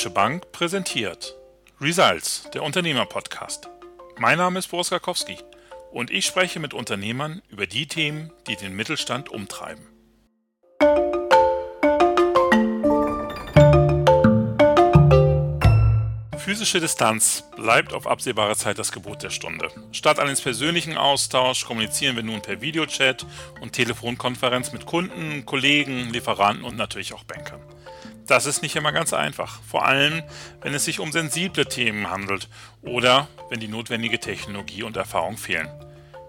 Deutsche Bank präsentiert Results, der Unternehmer-Podcast. Mein Name ist Boris Garkowski und ich spreche mit Unternehmern über die Themen, die den Mittelstand umtreiben. Physische Distanz bleibt auf absehbare Zeit das Gebot der Stunde. Statt eines persönlichen Austauschs kommunizieren wir nun per Videochat und Telefonkonferenz mit Kunden, Kollegen, Lieferanten und natürlich auch Bankern. Das ist nicht immer ganz einfach, vor allem wenn es sich um sensible Themen handelt oder wenn die notwendige Technologie und Erfahrung fehlen.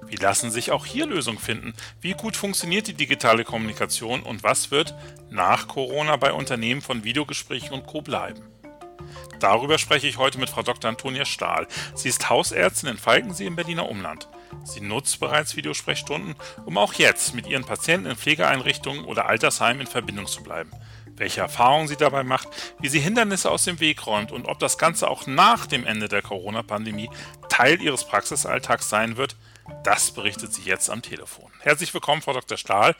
Wie lassen sich auch hier Lösungen finden? Wie gut funktioniert die digitale Kommunikation und was wird nach Corona bei Unternehmen von Videogesprächen und Co bleiben? Darüber spreche ich heute mit Frau Dr. Antonia Stahl. Sie ist Hausärztin in Falkensee im Berliner Umland. Sie nutzt bereits Videosprechstunden, um auch jetzt mit ihren Patienten in Pflegeeinrichtungen oder Altersheimen in Verbindung zu bleiben. Welche Erfahrungen sie dabei macht, wie sie Hindernisse aus dem Weg räumt und ob das Ganze auch nach dem Ende der Corona-Pandemie Teil ihres Praxisalltags sein wird, das berichtet sie jetzt am Telefon. Herzlich willkommen, Frau Dr. Stahl.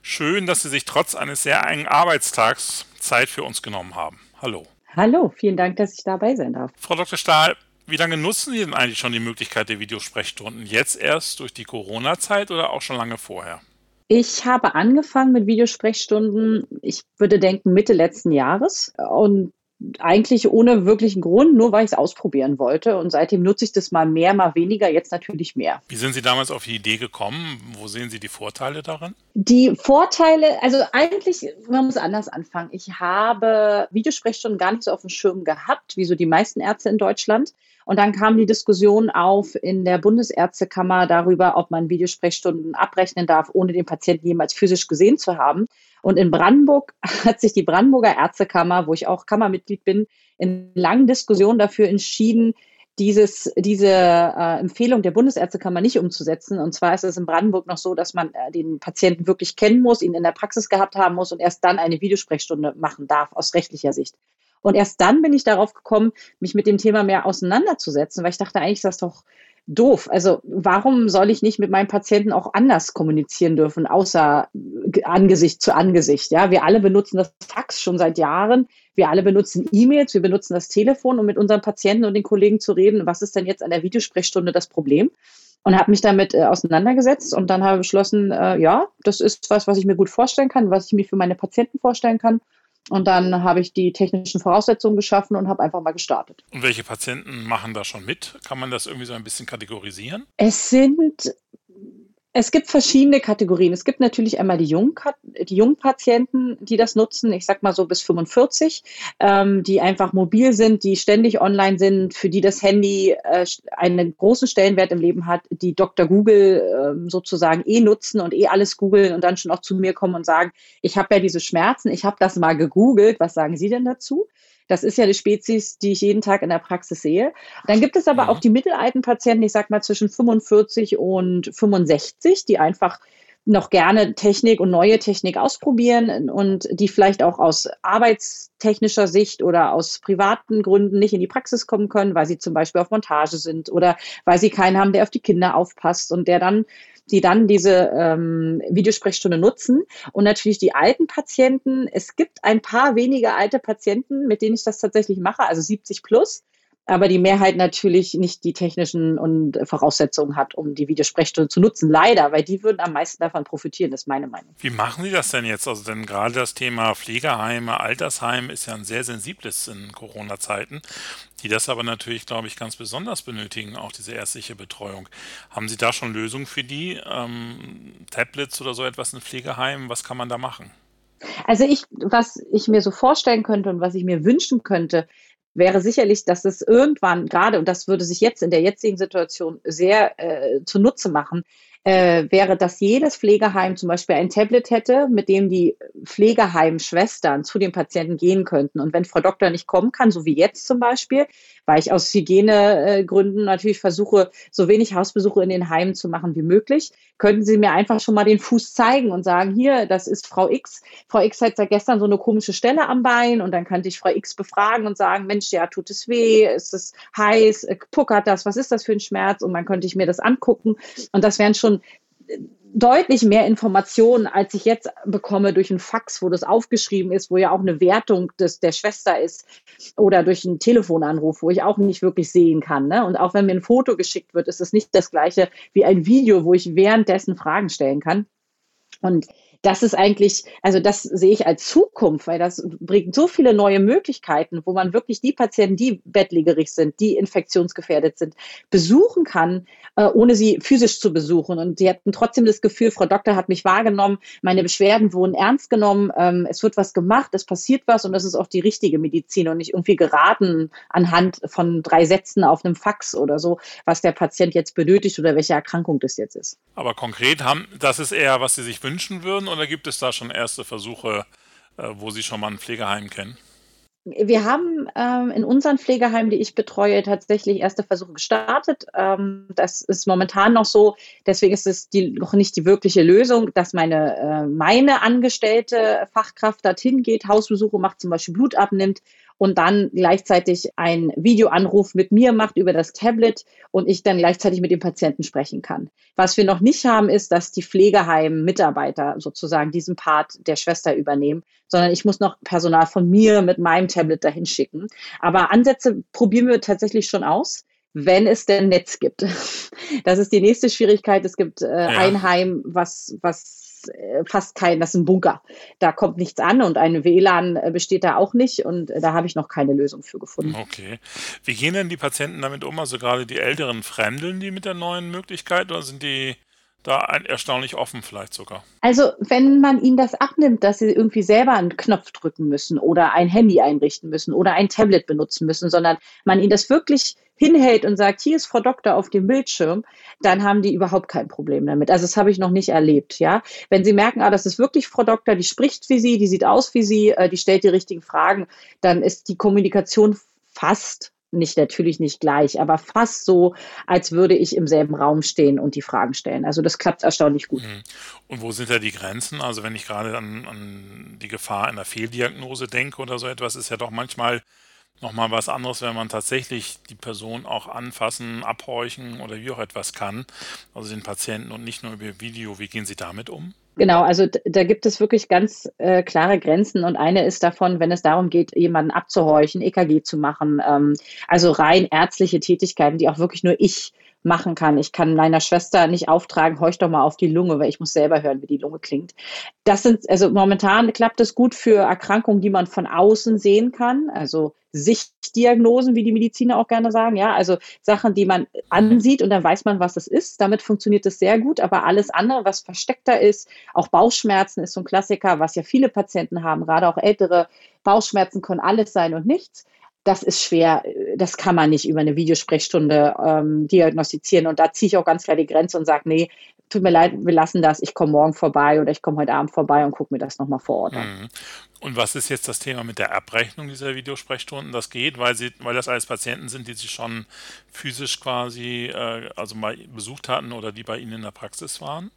Schön, dass Sie sich trotz eines sehr engen Arbeitstags Zeit für uns genommen haben. Hallo. Hallo, vielen Dank, dass ich dabei sein darf. Frau Dr. Stahl, wie lange nutzen Sie denn eigentlich schon die Möglichkeit der Videosprechstunden? Jetzt erst durch die Corona-Zeit oder auch schon lange vorher? Ich habe angefangen mit Videosprechstunden, ich würde denken Mitte letzten Jahres. Und eigentlich ohne wirklichen Grund, nur weil ich es ausprobieren wollte. Und seitdem nutze ich das mal mehr, mal weniger, jetzt natürlich mehr. Wie sind Sie damals auf die Idee gekommen? Wo sehen Sie die Vorteile daran? Die Vorteile, also eigentlich, man muss anders anfangen. Ich habe Videosprechstunden gar nicht so auf dem Schirm gehabt, wie so die meisten Ärzte in Deutschland. Und dann kam die Diskussion auf in der Bundesärztekammer darüber, ob man Videosprechstunden abrechnen darf, ohne den Patienten jemals physisch gesehen zu haben. Und in Brandenburg hat sich die Brandenburger Ärztekammer, wo ich auch Kammermitglied bin, in langen Diskussionen dafür entschieden, dieses, diese äh, Empfehlung der Bundesärztekammer nicht umzusetzen. Und zwar ist es in Brandenburg noch so, dass man äh, den Patienten wirklich kennen muss, ihn in der Praxis gehabt haben muss und erst dann eine Videosprechstunde machen darf aus rechtlicher Sicht. Und erst dann bin ich darauf gekommen, mich mit dem Thema mehr auseinanderzusetzen, weil ich dachte, eigentlich ist das doch doof. Also warum soll ich nicht mit meinem Patienten auch anders kommunizieren dürfen, außer Angesicht zu Angesicht? Ja, wir alle benutzen das Fax schon seit Jahren. Wir alle benutzen E-Mails, wir benutzen das Telefon, um mit unseren Patienten und den Kollegen zu reden. Was ist denn jetzt an der Videosprechstunde das Problem? Und habe mich damit äh, auseinandergesetzt und dann habe beschlossen, äh, ja, das ist was, was ich mir gut vorstellen kann, was ich mir für meine Patienten vorstellen kann. Und dann habe ich die technischen Voraussetzungen geschaffen und habe einfach mal gestartet. Und welche Patienten machen da schon mit? Kann man das irgendwie so ein bisschen kategorisieren? Es sind es gibt verschiedene Kategorien. Es gibt natürlich einmal die jungen, die jungen Patienten, die das nutzen, ich sag mal so bis 45, ähm, die einfach mobil sind, die ständig online sind, für die das Handy äh, einen großen Stellenwert im Leben hat, die Dr. Google äh, sozusagen eh nutzen und eh alles googeln und dann schon auch zu mir kommen und sagen, ich habe ja diese Schmerzen, ich habe das mal gegoogelt, was sagen Sie denn dazu? Das ist ja die Spezies, die ich jeden Tag in der Praxis sehe. Dann gibt es aber mhm. auch die mittelalten Patienten, ich sag mal zwischen 45 und 65, die einfach noch gerne Technik und neue Technik ausprobieren und die vielleicht auch aus arbeitstechnischer Sicht oder aus privaten Gründen nicht in die Praxis kommen können, weil sie zum Beispiel auf Montage sind oder weil sie keinen haben, der auf die Kinder aufpasst und der dann die dann diese ähm, Videosprechstunde nutzen. Und natürlich die alten Patienten. Es gibt ein paar wenige alte Patienten, mit denen ich das tatsächlich mache, also 70 plus aber die Mehrheit natürlich nicht die technischen und Voraussetzungen hat, um die Videosprechstunde zu nutzen. Leider, weil die würden am meisten davon profitieren, das ist meine Meinung. Wie machen Sie das denn jetzt? Also denn gerade das Thema Pflegeheime, Altersheim ist ja ein sehr sensibles in Corona-Zeiten, die das aber natürlich, glaube ich, ganz besonders benötigen, auch diese ärztliche Betreuung. Haben Sie da schon Lösungen für die? Ähm, Tablets oder so etwas in Pflegeheimen? Was kann man da machen? Also ich, was ich mir so vorstellen könnte und was ich mir wünschen könnte, wäre sicherlich, dass es irgendwann gerade, und das würde sich jetzt in der jetzigen Situation sehr äh, zunutze machen, äh, wäre, dass jedes Pflegeheim zum Beispiel ein Tablet hätte, mit dem die Pflegeheimschwestern zu den Patienten gehen könnten. Und wenn Frau Doktor nicht kommen kann, so wie jetzt zum Beispiel, weil ich aus Hygienegründen natürlich versuche, so wenig Hausbesuche in den Heimen zu machen wie möglich, könnten Sie mir einfach schon mal den Fuß zeigen und sagen, hier, das ist Frau X. Frau X hat seit gestern so eine komische Stelle am Bein und dann könnte ich Frau X befragen und sagen, Mensch, ja, tut es weh, ist es heiß, äh, puckert das, was ist das für ein Schmerz? Und dann könnte ich mir das angucken und das wären schon deutlich mehr Informationen, als ich jetzt bekomme durch ein Fax, wo das aufgeschrieben ist, wo ja auch eine Wertung des, der Schwester ist oder durch einen Telefonanruf, wo ich auch nicht wirklich sehen kann. Ne? Und auch wenn mir ein Foto geschickt wird, ist es nicht das gleiche wie ein Video, wo ich währenddessen Fragen stellen kann. Und das ist eigentlich, also das sehe ich als Zukunft, weil das bringt so viele neue Möglichkeiten, wo man wirklich die Patienten, die bettlägerig sind, die infektionsgefährdet sind, besuchen kann, äh, ohne sie physisch zu besuchen. Und sie hatten trotzdem das Gefühl, Frau Doktor hat mich wahrgenommen, meine Beschwerden wurden ernst genommen, ähm, es wird was gemacht, es passiert was und das ist auch die richtige Medizin und nicht irgendwie geraten anhand von drei Sätzen auf einem Fax oder so, was der Patient jetzt benötigt oder welche Erkrankung das jetzt ist. Aber konkret haben, das ist eher, was Sie sich wünschen würden oder gibt es da schon erste Versuche, äh, wo Sie schon mal ein Pflegeheim kennen? Wir haben ähm, in unseren Pflegeheimen, die ich betreue, tatsächlich erste Versuche gestartet. Ähm, das ist momentan noch so. Deswegen ist es die, noch nicht die wirkliche Lösung, dass meine, äh, meine angestellte Fachkraft dorthin geht, Hausbesuche macht, zum Beispiel Blut abnimmt und dann gleichzeitig einen Videoanruf mit mir macht über das Tablet und ich dann gleichzeitig mit dem Patienten sprechen kann. Was wir noch nicht haben, ist, dass die Pflegeheim-Mitarbeiter sozusagen diesen Part der Schwester übernehmen, sondern ich muss noch Personal von mir mit meinem Tablet dahin schicken. Aber Ansätze probieren wir tatsächlich schon aus wenn es denn Netz gibt. Das ist die nächste Schwierigkeit. Es gibt äh, ja. ein Heim, was, was äh, fast kein, das ist ein Bunker. Da kommt nichts an und ein WLAN äh, besteht da auch nicht und äh, da habe ich noch keine Lösung für gefunden. Okay. Wie gehen denn die Patienten damit um? Also gerade die älteren Fremdeln die mit der neuen Möglichkeit oder sind die da erstaunlich offen vielleicht sogar. Also wenn man ihnen das abnimmt, dass sie irgendwie selber einen Knopf drücken müssen oder ein Handy einrichten müssen oder ein Tablet benutzen müssen, sondern man ihnen das wirklich hinhält und sagt, hier ist Frau Doktor auf dem Bildschirm, dann haben die überhaupt kein Problem damit. Also das habe ich noch nicht erlebt, ja. Wenn sie merken, ah, das ist wirklich Frau Doktor, die spricht wie sie, die sieht aus wie sie, äh, die stellt die richtigen Fragen, dann ist die Kommunikation fast nicht natürlich nicht gleich, aber fast so, als würde ich im selben Raum stehen und die Fragen stellen. Also das klappt erstaunlich gut. Mhm. Und wo sind da die Grenzen? Also wenn ich gerade an, an die Gefahr einer Fehldiagnose denke oder so etwas, ist ja doch manchmal nochmal was anderes, wenn man tatsächlich die Person auch anfassen, abhorchen oder wie auch etwas kann, also den Patienten und nicht nur über Video. Wie gehen Sie damit um? Genau, also da gibt es wirklich ganz äh, klare Grenzen und eine ist davon, wenn es darum geht, jemanden abzuhorchen, EKG zu machen, ähm, also rein ärztliche Tätigkeiten, die auch wirklich nur ich machen kann. Ich kann meiner Schwester nicht auftragen, horch doch mal auf die Lunge, weil ich muss selber hören, wie die Lunge klingt. Das sind, also momentan klappt es gut für Erkrankungen, die man von außen sehen kann, also Sichtdiagnosen, wie die Mediziner auch gerne sagen, ja, also Sachen, die man ansieht und dann weiß man, was es ist. Damit funktioniert es sehr gut, aber alles andere, was versteckter ist, auch Bauchschmerzen ist so ein Klassiker, was ja viele Patienten haben, gerade auch ältere Bauchschmerzen können alles sein und nichts das ist schwer, das kann man nicht über eine Videosprechstunde ähm, diagnostizieren. Und da ziehe ich auch ganz klar die Grenze und sage, nee, tut mir leid, wir lassen das, ich komme morgen vorbei oder ich komme heute Abend vorbei und gucke mir das nochmal vor Ort an. Mhm. Und was ist jetzt das Thema mit der Abrechnung dieser Videosprechstunden? Das geht, weil sie, weil das alles Patienten sind, die sie schon physisch quasi äh, also mal besucht hatten oder die bei Ihnen in der Praxis waren?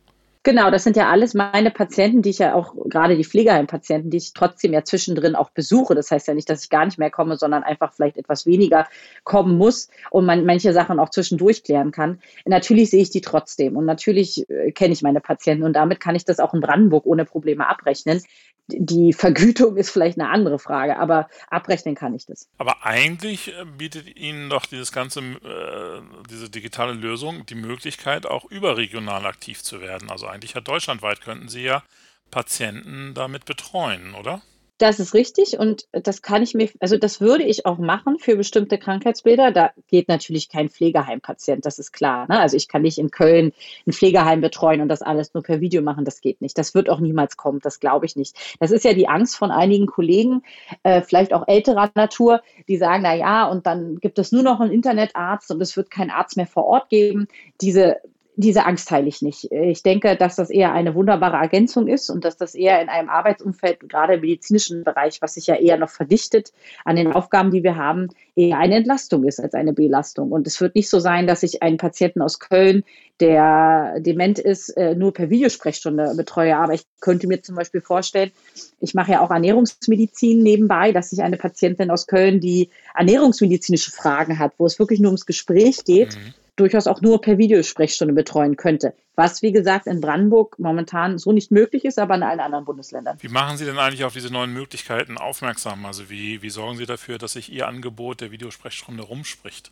Genau, das sind ja alles meine Patienten, die ich ja auch, gerade die Pflegeheimpatienten, die ich trotzdem ja zwischendrin auch besuche. Das heißt ja nicht, dass ich gar nicht mehr komme, sondern einfach vielleicht etwas weniger kommen muss und man manche Sachen auch zwischendurch klären kann. Natürlich sehe ich die trotzdem und natürlich äh, kenne ich meine Patienten und damit kann ich das auch in Brandenburg ohne Probleme abrechnen. Die Vergütung ist vielleicht eine andere Frage, aber abrechnen kann ich das. Aber eigentlich äh, bietet Ihnen doch dieses ganze, äh, diese digitale Lösung die Möglichkeit, auch überregional aktiv zu werden. Also eigentlich ja deutschlandweit könnten Sie ja Patienten damit betreuen, oder? Das ist richtig und das kann ich mir, also das würde ich auch machen für bestimmte Krankheitsbilder. Da geht natürlich kein Pflegeheimpatient, das ist klar. Ne? Also ich kann nicht in Köln ein Pflegeheim betreuen und das alles nur per Video machen, das geht nicht. Das wird auch niemals kommen, das glaube ich nicht. Das ist ja die Angst von einigen Kollegen, äh, vielleicht auch älterer Natur, die sagen, na ja, und dann gibt es nur noch einen Internetarzt und es wird keinen Arzt mehr vor Ort geben. Diese diese Angst teile ich nicht. Ich denke, dass das eher eine wunderbare Ergänzung ist und dass das eher in einem Arbeitsumfeld, gerade im medizinischen Bereich, was sich ja eher noch verdichtet an den Aufgaben, die wir haben, eher eine Entlastung ist als eine Belastung. Und es wird nicht so sein, dass ich einen Patienten aus Köln, der dement ist, äh, nur per Videosprechstunde betreue. Aber ich könnte mir zum Beispiel vorstellen, ich mache ja auch Ernährungsmedizin nebenbei, dass ich eine Patientin aus Köln, die ernährungsmedizinische Fragen hat, wo es wirklich nur ums Gespräch geht, mhm durchaus auch nur per Videosprechstunde betreuen könnte. Was, wie gesagt, in Brandenburg momentan so nicht möglich ist, aber in allen anderen Bundesländern. Wie machen Sie denn eigentlich auf diese neuen Möglichkeiten aufmerksam? Also wie, wie sorgen Sie dafür, dass sich Ihr Angebot der Videosprechstunde rumspricht?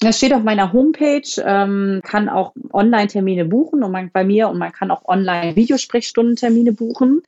Das steht auf meiner Homepage, ähm, kann auch Online-Termine buchen und man, bei mir und man kann auch Online-Videosprechstundentermine buchen.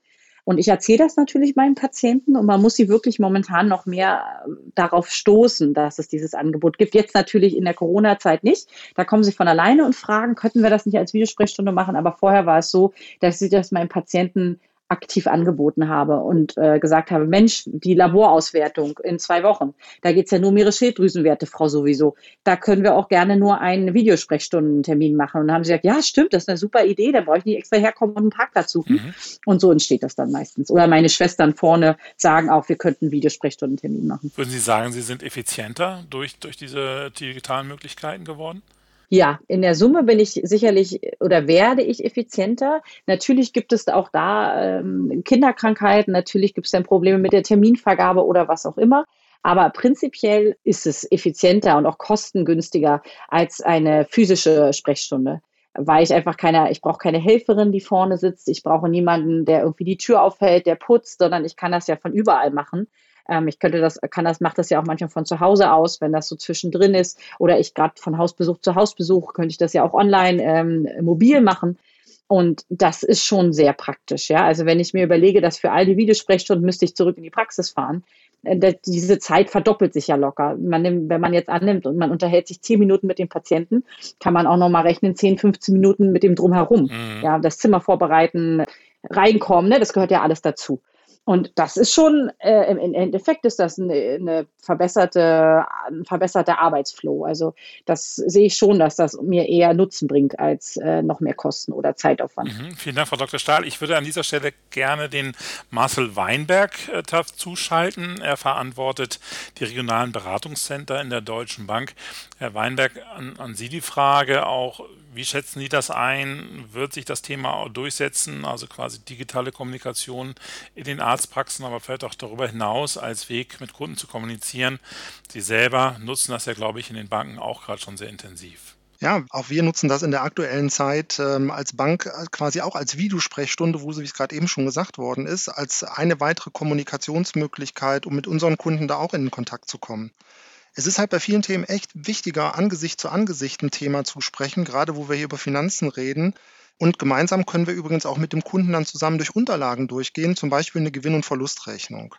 Und ich erzähle das natürlich meinen Patienten und man muss sie wirklich momentan noch mehr äh, darauf stoßen, dass es dieses Angebot gibt. Jetzt natürlich in der Corona-Zeit nicht. Da kommen sie von alleine und fragen, könnten wir das nicht als Videosprechstunde machen? Aber vorher war es so, dass ich das meinen Patienten aktiv angeboten habe und äh, gesagt habe, Mensch, die Laborauswertung in zwei Wochen, da geht es ja nur um Ihre Schilddrüsenwerte, Frau sowieso. Da können wir auch gerne nur einen Videosprechstundentermin machen. Und dann haben sie gesagt, ja, stimmt, das ist eine super Idee, da brauche ich nicht extra herkommen und einen Parkplatz suchen. Mhm. Und so entsteht das dann meistens. Oder meine Schwestern vorne sagen auch, wir könnten einen Videosprechstundentermin machen. Würden Sie sagen, Sie sind effizienter durch, durch diese digitalen Möglichkeiten geworden? Ja, in der Summe bin ich sicherlich oder werde ich effizienter. Natürlich gibt es auch da ähm, Kinderkrankheiten, natürlich gibt es dann Probleme mit der Terminvergabe oder was auch immer. Aber prinzipiell ist es effizienter und auch kostengünstiger als eine physische Sprechstunde weil ich einfach keine, ich brauche keine Helferin, die vorne sitzt. Ich brauche niemanden, der irgendwie die Tür aufhält, der putzt, sondern ich kann das ja von überall machen. Ähm, ich könnte das, kann das, macht das ja auch manchmal von zu Hause aus, wenn das so zwischendrin ist. Oder ich gerade von Hausbesuch zu Hausbesuch könnte ich das ja auch online ähm, mobil machen. Und das ist schon sehr praktisch, ja. Also wenn ich mir überlege, dass für all die Videosprechstunden müsste ich zurück in die Praxis fahren, äh, diese Zeit verdoppelt sich ja locker. Man nimmt, wenn man jetzt annimmt und man unterhält sich zehn Minuten mit dem Patienten, kann man auch nochmal rechnen, 10, 15 Minuten mit dem drumherum. Mhm. Ja, das Zimmer vorbereiten, reinkommen, ne, das gehört ja alles dazu. Und das ist schon, äh, im Endeffekt ist das eine, eine, verbesserte, ein verbesserter Arbeitsflow. Also das sehe ich schon, dass das mir eher Nutzen bringt als äh, noch mehr Kosten oder Zeitaufwand. Mhm, vielen Dank, Frau Dr. Stahl. Ich würde an dieser Stelle gerne den Marcel Weinberg äh, zuschalten. Er verantwortet die regionalen Beratungscenter in der Deutschen Bank. Herr Weinberg, an, an Sie die Frage auch, wie schätzen Sie das ein? Wird sich das Thema durchsetzen, also quasi digitale Kommunikation in den Arztpraxen, aber vielleicht auch darüber hinaus als Weg mit Kunden zu kommunizieren? Sie selber nutzen das ja, glaube ich, in den Banken auch gerade schon sehr intensiv. Ja, auch wir nutzen das in der aktuellen Zeit ähm, als Bank äh, quasi auch als Videosprechstunde, wo, wie es gerade eben schon gesagt worden ist, als eine weitere Kommunikationsmöglichkeit, um mit unseren Kunden da auch in Kontakt zu kommen. Es ist halt bei vielen Themen echt wichtiger, Angesicht zu Angesicht ein Thema zu sprechen, gerade wo wir hier über Finanzen reden. Und gemeinsam können wir übrigens auch mit dem Kunden dann zusammen durch Unterlagen durchgehen, zum Beispiel eine Gewinn- und Verlustrechnung.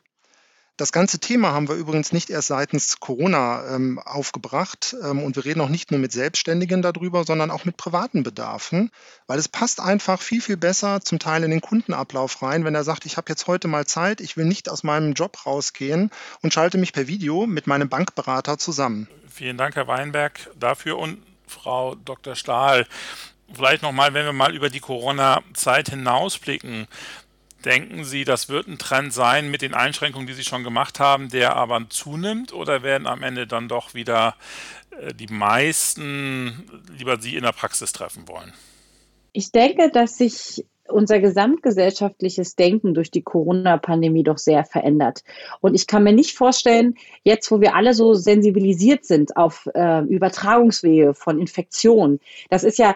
Das ganze Thema haben wir übrigens nicht erst seitens Corona ähm, aufgebracht ähm, und wir reden auch nicht nur mit Selbstständigen darüber, sondern auch mit privaten Bedarfen, weil es passt einfach viel, viel besser zum Teil in den Kundenablauf rein, wenn er sagt, ich habe jetzt heute mal Zeit, ich will nicht aus meinem Job rausgehen und schalte mich per Video mit meinem Bankberater zusammen. Vielen Dank, Herr Weinberg, dafür und Frau Dr. Stahl. Vielleicht nochmal, wenn wir mal über die Corona-Zeit hinausblicken. Denken Sie, das wird ein Trend sein mit den Einschränkungen, die Sie schon gemacht haben, der aber zunimmt oder werden am Ende dann doch wieder äh, die meisten lieber Sie in der Praxis treffen wollen? Ich denke, dass sich unser gesamtgesellschaftliches Denken durch die Corona-Pandemie doch sehr verändert. Und ich kann mir nicht vorstellen, jetzt wo wir alle so sensibilisiert sind auf äh, Übertragungswege von Infektionen, das ist ja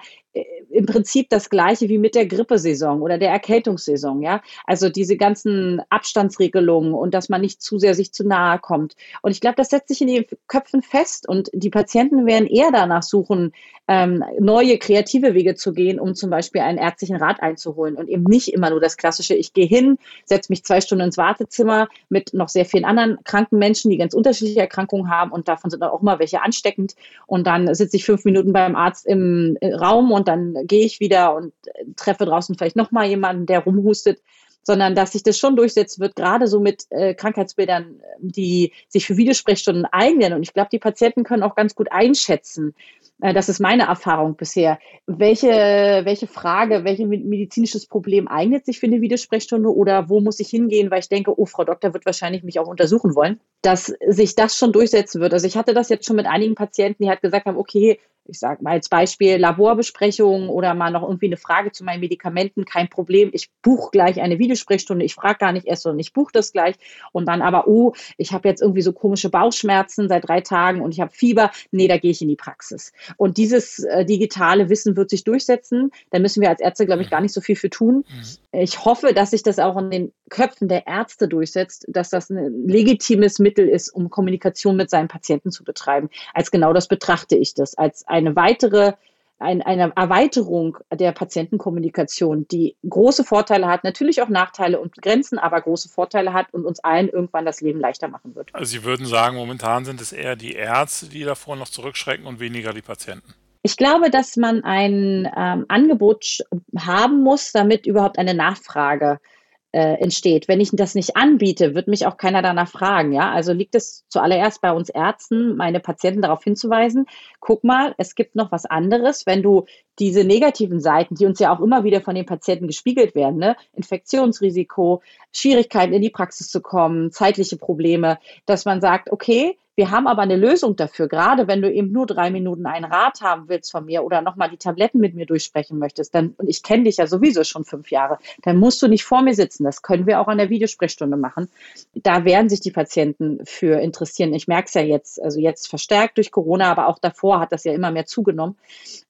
im Prinzip das gleiche wie mit der Grippesaison oder der Erkältungssaison, ja. Also diese ganzen Abstandsregelungen und dass man nicht zu sehr sich zu nahe kommt. Und ich glaube, das setzt sich in den Köpfen fest und die Patienten werden eher danach suchen, ähm, neue kreative Wege zu gehen, um zum Beispiel einen ärztlichen Rat einzuholen und eben nicht immer nur das klassische, ich gehe hin, setze mich zwei Stunden ins Wartezimmer mit noch sehr vielen anderen kranken Menschen, die ganz unterschiedliche Erkrankungen haben und davon sind auch immer welche ansteckend und dann sitze ich fünf Minuten beim Arzt im Raum und dann gehe ich wieder und äh, treffe draußen vielleicht nochmal jemanden, der rumhustet, sondern dass sich das schon durchsetzen wird, gerade so mit äh, Krankheitsbildern, die sich für Videosprechstunden eignen. Und ich glaube, die Patienten können auch ganz gut einschätzen, äh, das ist meine Erfahrung bisher, welche, welche Frage, welches medizinisches Problem eignet sich für eine Videosprechstunde oder wo muss ich hingehen, weil ich denke, oh, Frau Doktor wird wahrscheinlich mich auch untersuchen wollen, dass sich das schon durchsetzen wird. Also ich hatte das jetzt schon mit einigen Patienten, die halt gesagt haben, okay, ich sage mal als Beispiel Laborbesprechungen oder mal noch irgendwie eine Frage zu meinen Medikamenten, kein Problem. Ich buche gleich eine Videosprechstunde. Ich frage gar nicht erst, sondern ich buche das gleich. Und dann aber, oh, ich habe jetzt irgendwie so komische Bauchschmerzen seit drei Tagen und ich habe Fieber. Nee, da gehe ich in die Praxis. Und dieses äh, digitale Wissen wird sich durchsetzen. Da müssen wir als Ärzte, glaube ich, gar nicht so viel für tun. Mhm. Ich hoffe, dass sich das auch in den Köpfen der Ärzte durchsetzt, dass das ein legitimes Mittel ist, um Kommunikation mit seinen Patienten zu betreiben. Als genau das betrachte ich das, als eine weitere ein, eine Erweiterung der Patientenkommunikation, die große Vorteile hat, natürlich auch Nachteile und Grenzen, aber große Vorteile hat und uns allen irgendwann das Leben leichter machen wird. Also Sie würden sagen, momentan sind es eher die Ärzte, die davor noch zurückschrecken und weniger die Patienten. Ich glaube, dass man ein ähm, Angebot haben muss, damit überhaupt eine Nachfrage äh, äh, entsteht. Wenn ich das nicht anbiete, wird mich auch keiner danach fragen. Ja, also liegt es zuallererst bei uns Ärzten, meine Patienten darauf hinzuweisen. Guck mal, es gibt noch was anderes. Wenn du diese negativen Seiten, die uns ja auch immer wieder von den Patienten gespiegelt werden, ne? Infektionsrisiko, Schwierigkeiten in die Praxis zu kommen, zeitliche Probleme, dass man sagt, okay, wir haben aber eine Lösung dafür, gerade wenn du eben nur drei Minuten einen Rat haben willst von mir oder nochmal die Tabletten mit mir durchsprechen möchtest, dann, und ich kenne dich ja sowieso schon fünf Jahre, dann musst du nicht vor mir sitzen. Das können wir auch an der Videosprechstunde machen. Da werden sich die Patienten für interessieren. Ich merke es ja jetzt, also jetzt verstärkt durch Corona, aber auch davor hat das ja immer mehr zugenommen.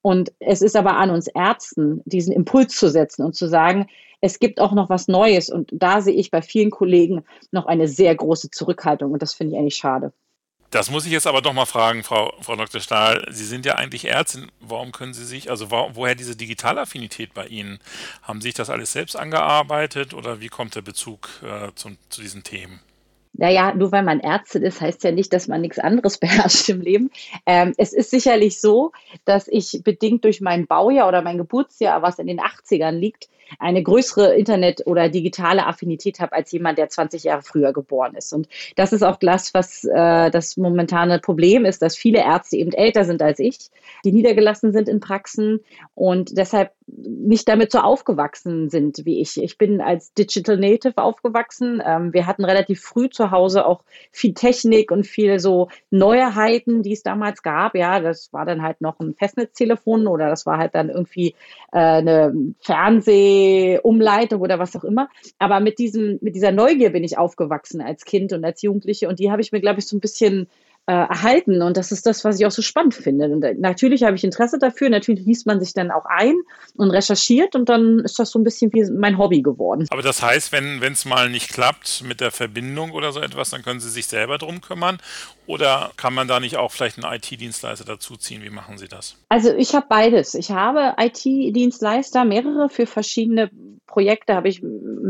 Und es ist aber an uns Ärzten, diesen Impuls zu setzen und zu sagen, es gibt auch noch was Neues. Und da sehe ich bei vielen Kollegen noch eine sehr große Zurückhaltung. Und das finde ich eigentlich schade. Das muss ich jetzt aber doch mal fragen, Frau, Frau Dr. Stahl. Sie sind ja eigentlich Ärztin. Warum können Sie sich, also wo, woher diese Digitalaffinität bei Ihnen? Haben Sie sich das alles selbst angearbeitet oder wie kommt der Bezug äh, zum, zu diesen Themen? Naja, nur weil man Ärztin ist, heißt ja nicht, dass man nichts anderes beherrscht im Leben. Ähm, es ist sicherlich so, dass ich bedingt durch mein Baujahr oder mein Geburtsjahr, was in den 80ern liegt, eine größere Internet- oder digitale Affinität habe als jemand, der 20 Jahre früher geboren ist. Und das ist auch das, was äh, das momentane Problem ist, dass viele Ärzte eben älter sind als ich, die niedergelassen sind in Praxen und deshalb nicht damit so aufgewachsen sind wie ich. Ich bin als Digital Native aufgewachsen. Ähm, wir hatten relativ früh zu Hause auch viel Technik und viel so Neuheiten, die es damals gab. Ja, das war dann halt noch ein Festnetztelefon oder das war halt dann irgendwie äh, eine Fernsehumleitung oder was auch immer. Aber mit diesem, mit dieser Neugier bin ich aufgewachsen als Kind und als Jugendliche und die habe ich mir, glaube ich, so ein bisschen äh, erhalten. Und das ist das, was ich auch so spannend finde. Und äh, natürlich habe ich Interesse dafür. Natürlich liest man sich dann auch ein und recherchiert und dann ist das so ein bisschen wie mein Hobby geworden. Aber das heißt, wenn es mal nicht klappt mit der Verbindung oder so etwas, dann können Sie sich selber drum kümmern oder kann man da nicht auch vielleicht einen IT-Dienstleister dazuziehen? Wie machen Sie das? Also ich habe beides. Ich habe IT-Dienstleister, mehrere für verschiedene Projekte, habe ich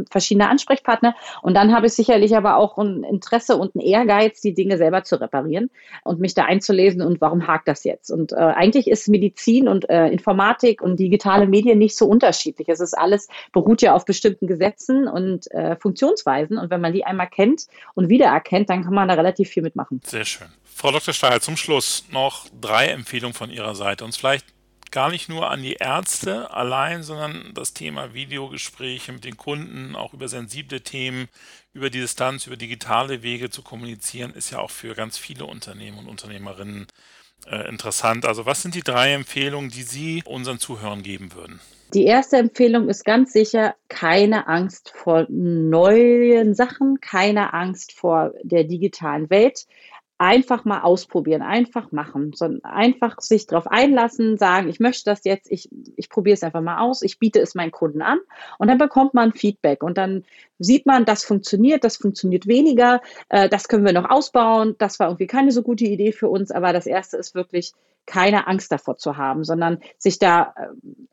verschiedene Ansprechpartner und dann habe ich sicherlich aber auch ein Interesse und einen Ehrgeiz, die Dinge selber zu reparieren und mich da einzulesen und warum hakt das jetzt? Und äh, eigentlich ist Medizin und äh, Informatik und digitale Medien nicht so unterschiedlich. Es ist alles, beruht ja auf bestimmten Gesetzen und äh, Funktionsweisen und wenn man die einmal kennt und wiedererkennt, dann kann man da relativ viel mitmachen. Sehr schön. Frau Dr. Stahl, zum Schluss noch drei Empfehlungen von Ihrer Seite. Uns vielleicht gar nicht nur an die Ärzte allein, sondern das Thema Videogespräche mit den Kunden, auch über sensible Themen, über die Distanz, über digitale Wege zu kommunizieren, ist ja auch für ganz viele Unternehmen und Unternehmerinnen äh, interessant. Also was sind die drei Empfehlungen, die Sie unseren Zuhörern geben würden? Die erste Empfehlung ist ganz sicher, keine Angst vor neuen Sachen, keine Angst vor der digitalen Welt einfach mal ausprobieren, einfach machen, sondern einfach sich darauf einlassen, sagen, ich möchte das jetzt, ich, ich probiere es einfach mal aus, ich biete es meinen Kunden an und dann bekommt man Feedback und dann sieht man, das funktioniert, das funktioniert weniger, äh, das können wir noch ausbauen, das war irgendwie keine so gute Idee für uns, aber das erste ist wirklich keine Angst davor zu haben, sondern sich da äh,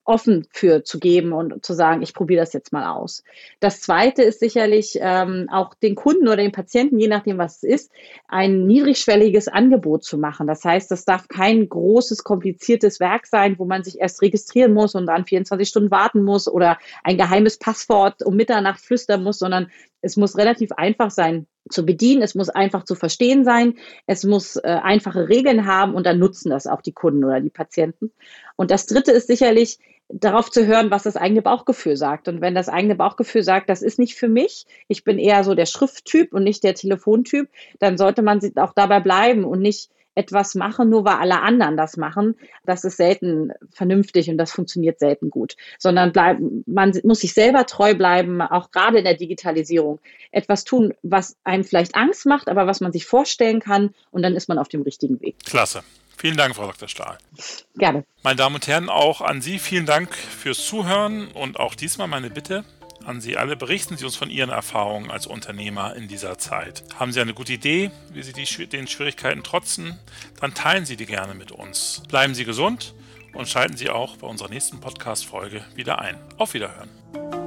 offen für zu geben und zu sagen, ich probiere das jetzt mal aus. Das Zweite ist sicherlich ähm, auch den Kunden oder den Patienten, je nachdem was es ist, ein niedrigschwelliges Angebot zu machen. Das heißt, das darf kein großes, kompliziertes Werk sein, wo man sich erst registrieren muss und dann 24 Stunden warten muss oder ein geheimes Passwort um Mitternacht flüstern muss, sondern es muss relativ einfach sein, zu bedienen, es muss einfach zu verstehen sein, es muss äh, einfache Regeln haben und dann nutzen das auch die Kunden oder die Patienten. Und das Dritte ist sicherlich darauf zu hören, was das eigene Bauchgefühl sagt. Und wenn das eigene Bauchgefühl sagt, das ist nicht für mich, ich bin eher so der Schrifttyp und nicht der Telefontyp, dann sollte man auch dabei bleiben und nicht etwas mache, nur weil alle anderen das machen, das ist selten vernünftig und das funktioniert selten gut. Sondern bleib, man muss sich selber treu bleiben, auch gerade in der Digitalisierung. Etwas tun, was einem vielleicht Angst macht, aber was man sich vorstellen kann und dann ist man auf dem richtigen Weg. Klasse. Vielen Dank, Frau Dr. Stahl. Gerne. Meine Damen und Herren, auch an Sie vielen Dank fürs Zuhören und auch diesmal meine Bitte an Sie alle. Berichten Sie uns von Ihren Erfahrungen als Unternehmer in dieser Zeit. Haben Sie eine gute Idee, wie Sie die, den Schwierigkeiten trotzen? Dann teilen Sie die gerne mit uns. Bleiben Sie gesund und schalten Sie auch bei unserer nächsten Podcast-Folge wieder ein. Auf Wiederhören.